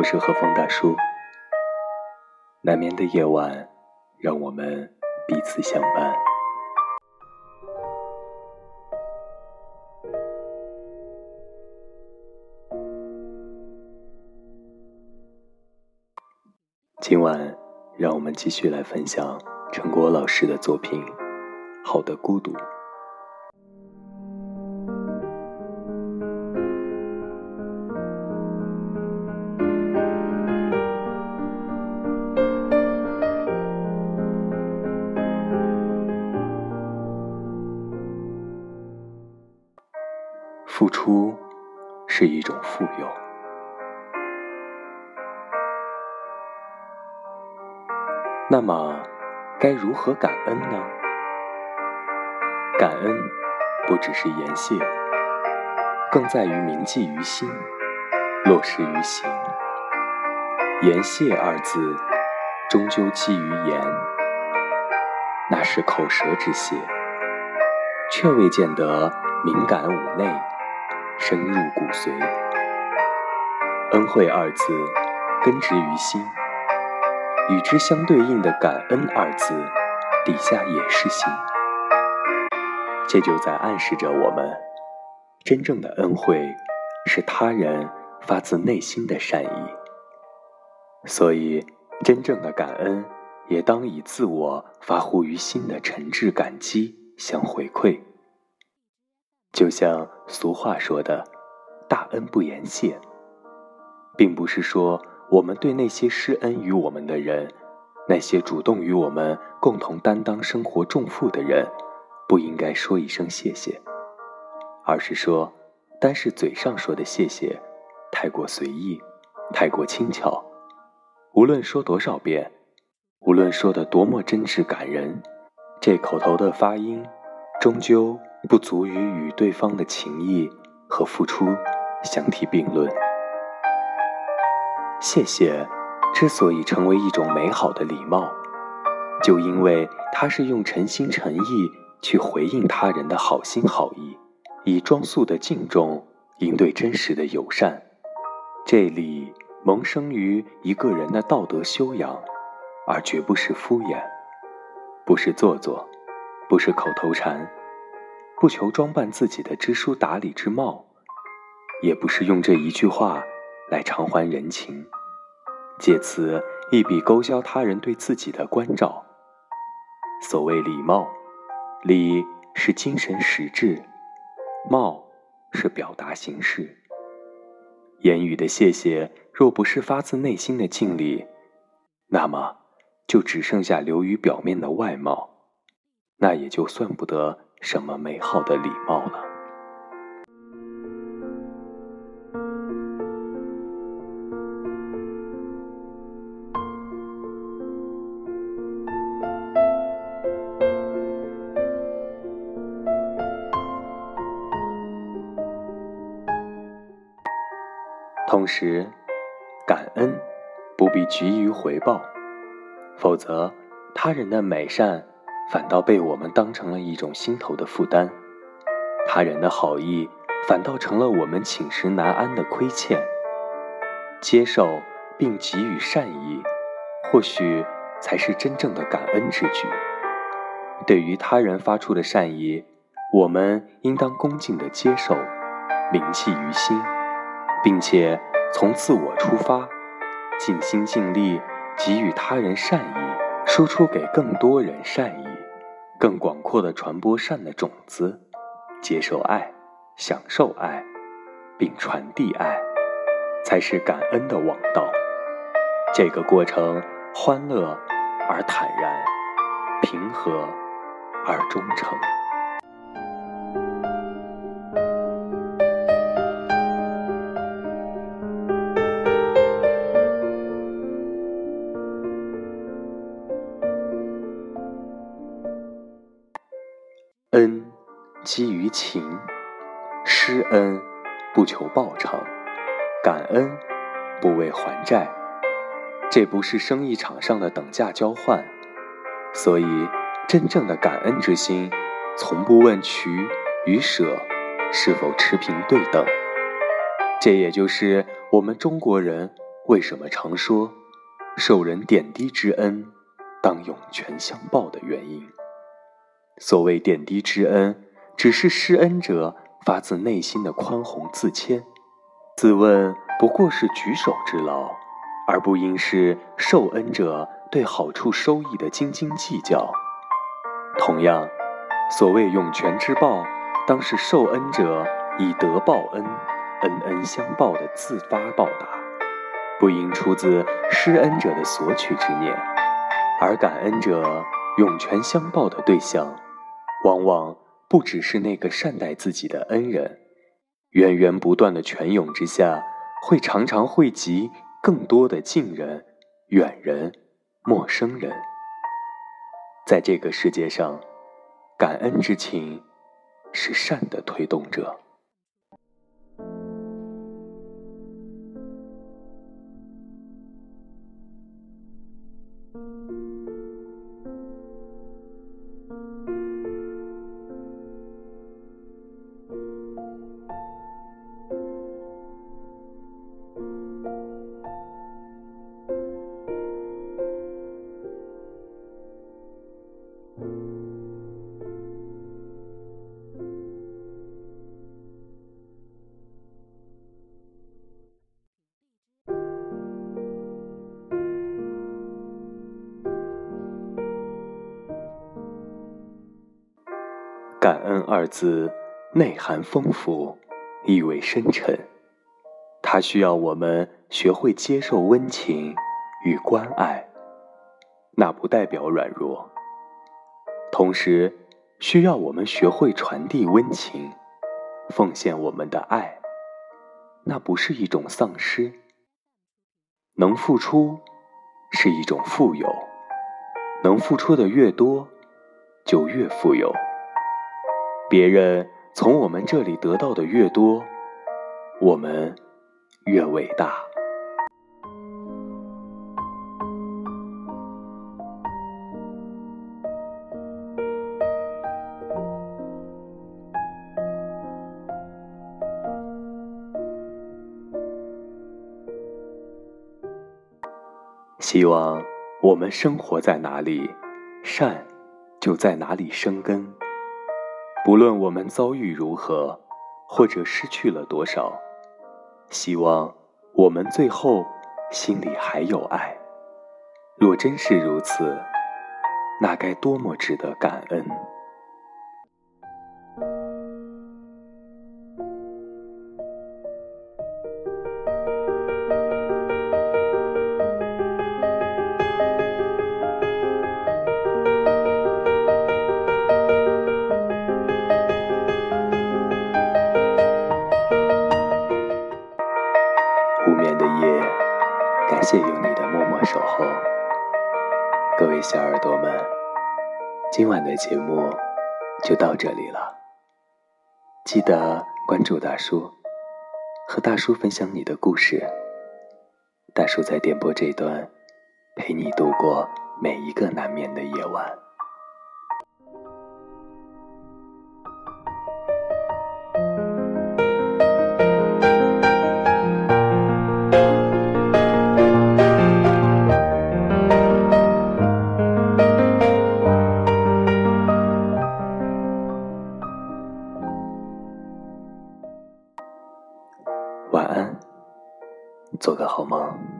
我是何风大叔。难眠的夜晚，让我们彼此相伴。今晚，让我们继续来分享陈果老师的作品《好的孤独》。付出是一种富有，那么该如何感恩呢？感恩不只是言谢，更在于铭记于心，落实于行。言谢二字，终究基于言，那是口舌之谢，却未见得敏感五内。深入骨髓，恩惠二字根植于心，与之相对应的感恩二字底下也是心，这就在暗示着我们，真正的恩惠是他人发自内心的善意，所以真正的感恩也当以自我发乎于心的诚挚感激相回馈。就像俗话说的“大恩不言谢”，并不是说我们对那些施恩于我们的人，那些主动与我们共同担当生活重负的人，不应该说一声谢谢，而是说，单是嘴上说的谢谢，太过随意，太过轻巧。无论说多少遍，无论说的多么真挚感人，这口头的发音，终究。不足以与对方的情谊和付出相提并论。谢谢之所以成为一种美好的礼貌，就因为它是用诚心诚意去回应他人的好心好意，以装束的敬重应对真实的友善。这里萌生于一个人的道德修养，而绝不是敷衍，不是做作，不是口头禅。不求装扮自己的知书达理之貌，也不是用这一句话来偿还人情，借此一笔勾销他人对自己的关照。所谓礼貌，礼是精神实质，貌是表达形式。言语的谢谢，若不是发自内心的敬礼，那么就只剩下流于表面的外貌，那也就算不得。什么美好的礼貌了？同时，感恩不必急于回报，否则他人的美善。反倒被我们当成了一种心头的负担，他人的好意反倒成了我们寝食难安的亏欠。接受并给予善意，或许才是真正的感恩之举。对于他人发出的善意，我们应当恭敬地接受，铭记于心，并且从自我出发，尽心尽力给予他人善意，输出给更多人善意。更广阔的传播善的种子，接受爱，享受爱，并传递爱，才是感恩的王道。这个过程欢乐而坦然，平和而忠诚。情，施恩不求报偿，感恩不为还债，这不是生意场上的等价交换。所以，真正的感恩之心，从不问取与舍是否持平对等。这也就是我们中国人为什么常说受人点滴之恩，当涌泉相报的原因。所谓点滴之恩，只是施恩者发自内心的宽宏自谦。自问不过是举手之劳，而不应是受恩者对好处收益的斤斤计较。同样，所谓涌泉之报，当是受恩者以德报恩，恩恩相报的自发报答，不应出自施恩者的索取之念。而感恩者涌泉相报的对象。往往不只是那个善待自己的恩人，源源不断的泉涌之下，会常常汇集更多的近人、远人、陌生人。在这个世界上，感恩之情是善的推动者。感恩二字内涵丰富，意味深沉。它需要我们学会接受温情与关爱，那不代表软弱；同时，需要我们学会传递温情，奉献我们的爱，那不是一种丧失。能付出是一种富有，能付出的越多，就越富有。别人从我们这里得到的越多，我们越伟大。希望我们生活在哪里，善就在哪里生根。不论我们遭遇如何，或者失去了多少，希望我们最后心里还有爱。若真是如此，那该多么值得感恩！小耳朵们，今晚的节目就到这里了。记得关注大叔，和大叔分享你的故事。大叔在电波这端，陪你度过每一个难眠的夜晚。晚安，做个好梦。